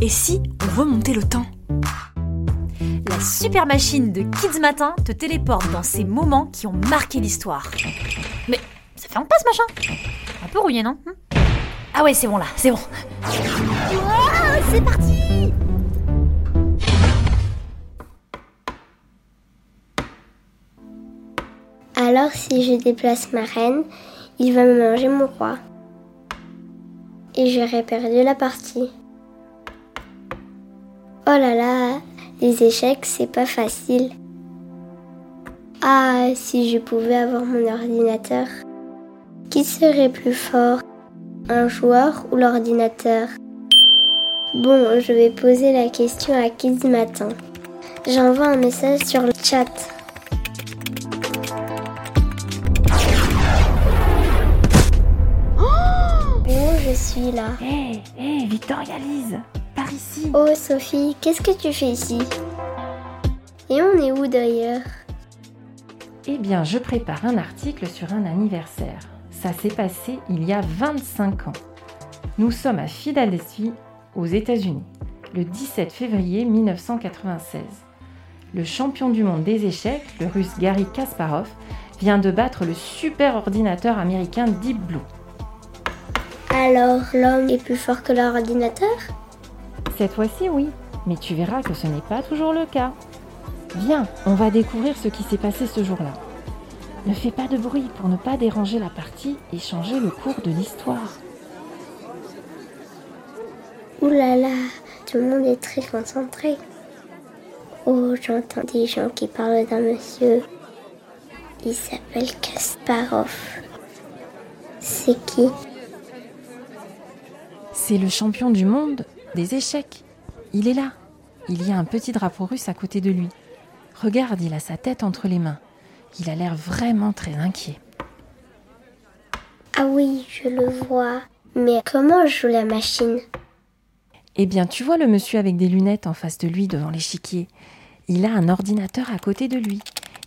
Et si on remontait le temps? La super machine de Kids Matin te téléporte dans ces moments qui ont marqué l'histoire. Mais ça fait en passe machin? Un peu rouillé, non? Hmm? Ah ouais, c'est bon là, c'est bon. c'est parti Alors si je déplace ma reine, il va me manger mon roi. Et j'aurais perdu la partie. Oh là là, les échecs, c'est pas facile. Ah, si je pouvais avoir mon ordinateur. Qui serait plus fort Un joueur ou l'ordinateur? Bon, je vais poser la question à Kids Matin. J'envoie un message sur le chat. je suis là. Hé, hé, Victoria Lise, par ici. Oh Sophie, qu'est-ce que tu fais ici? Et on est où d'ailleurs? Eh bien, je prépare un article sur un anniversaire. Ça s'est passé il y a 25 ans. Nous sommes à Philadelphie, aux États-Unis, le 17 février 1996. Le champion du monde des échecs, le russe Gary Kasparov, vient de battre le super ordinateur américain Deep Blue. Alors, l'homme est plus fort que l'ordinateur? Cette fois-ci, oui, mais tu verras que ce n'est pas toujours le cas. Viens, on va découvrir ce qui s'est passé ce jour-là. Ne fais pas de bruit pour ne pas déranger la partie et changer le cours de l'histoire. Ouh là là, tout le monde est très concentré. Oh, j'entends des gens qui parlent d'un monsieur. Il s'appelle Kasparov. C'est qui? C'est le champion du monde des échecs. Il est là. Il y a un petit drapeau russe à côté de lui. Regarde, il a sa tête entre les mains. Il a l'air vraiment très inquiet. Ah oui, je le vois. Mais comment joue la machine? Eh bien, tu vois le monsieur avec des lunettes en face de lui devant l'échiquier. Il a un ordinateur à côté de lui.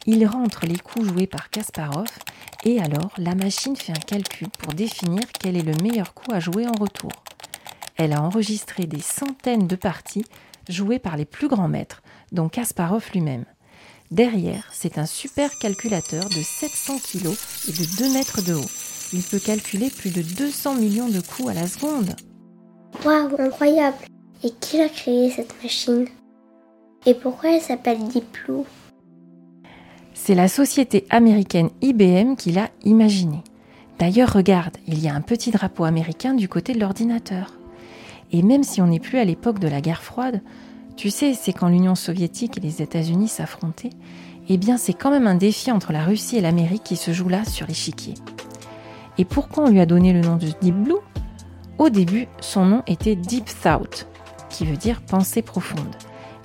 Il rentre les coups joués par Kasparov et alors la machine fait un calcul pour définir quel est le meilleur coup à jouer en retour. Elle a enregistré des centaines de parties jouées par les plus grands maîtres, dont Kasparov lui-même. Derrière, c'est un super calculateur de 700 kg et de 2 mètres de haut. Il peut calculer plus de 200 millions de coups à la seconde. Waouh, incroyable Et qui a créé cette machine? Et pourquoi elle s'appelle Deep Blue C'est la société américaine IBM qui l'a imaginée. D'ailleurs, regarde, il y a un petit drapeau américain du côté de l'ordinateur. Et même si on n'est plus à l'époque de la guerre froide, tu sais, c'est quand l'Union soviétique et les États-Unis s'affrontaient, eh bien c'est quand même un défi entre la Russie et l'Amérique qui se joue là sur l'échiquier. Et pourquoi on lui a donné le nom de Deep Blue? Au début, son nom était Deep Thought, qui veut dire pensée profonde.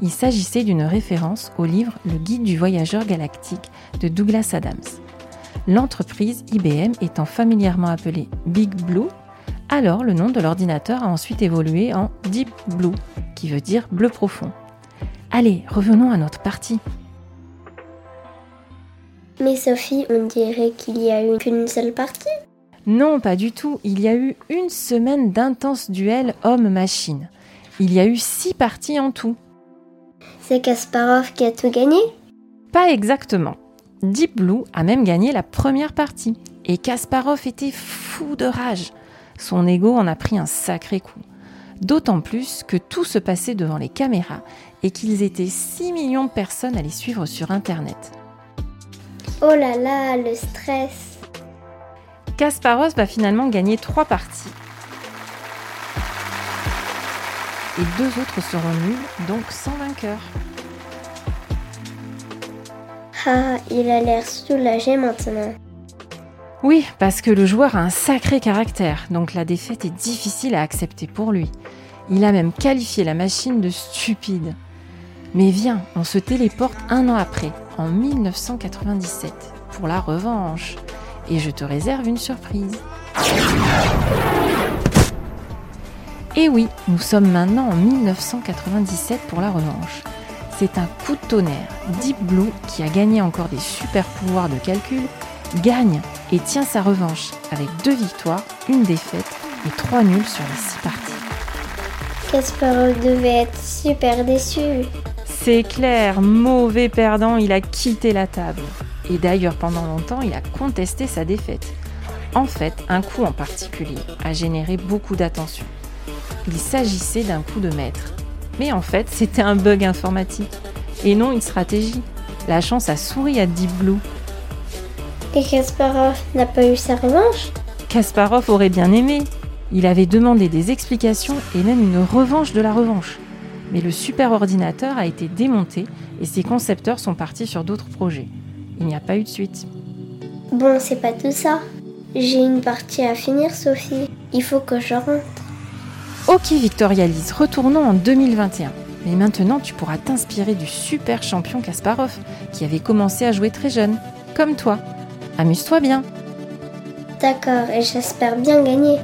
Il s'agissait d'une référence au livre Le guide du voyageur galactique de Douglas Adams. L'entreprise IBM étant familièrement appelée Big Blue alors le nom de l'ordinateur a ensuite évolué en Deep Blue, qui veut dire bleu profond. Allez, revenons à notre partie. Mais Sophie, on dirait qu'il y a eu qu'une seule partie. Non, pas du tout. Il y a eu une semaine d'intenses duels homme-machine. Il y a eu six parties en tout. C'est Kasparov qui a tout gagné? Pas exactement. Deep Blue a même gagné la première partie. Et Kasparov était fou de rage. Son ego en a pris un sacré coup. D'autant plus que tout se passait devant les caméras et qu'ils étaient 6 millions de personnes à les suivre sur Internet. Oh là là, le stress Kasparov va finalement gagner trois parties. Et deux autres seront nuls, donc sans vainqueur. Ah, il a l'air soulagé maintenant. Oui, parce que le joueur a un sacré caractère, donc la défaite est difficile à accepter pour lui. Il a même qualifié la machine de stupide. Mais viens, on se téléporte un an après, en 1997, pour la revanche. Et je te réserve une surprise. Et oui, nous sommes maintenant en 1997 pour la revanche. C'est un coup de tonnerre. Deep Blue, qui a gagné encore des super pouvoirs de calcul, gagne et tient sa revanche avec deux victoires, une défaite et trois nuls sur les six parties. Kasparov devait être super déçu. C'est clair, mauvais perdant, il a quitté la table. Et d'ailleurs, pendant longtemps, il a contesté sa défaite. En fait, un coup en particulier a généré beaucoup d'attention. Il s'agissait d'un coup de maître. Mais en fait, c'était un bug informatique et non une stratégie. La chance a souri à Deep Blue. Et Kasparov n'a pas eu sa revanche Kasparov aurait bien aimé. Il avait demandé des explications et même une revanche de la revanche. Mais le super ordinateur a été démonté et ses concepteurs sont partis sur d'autres projets. Il n'y a pas eu de suite. Bon, c'est pas tout ça. J'ai une partie à finir, Sophie. Il faut que je rentre. Ok Victoria Lise, retournons en 2021. Mais maintenant, tu pourras t'inspirer du super champion Kasparov, qui avait commencé à jouer très jeune, comme toi. Amuse-toi bien. D'accord, et j'espère bien gagner.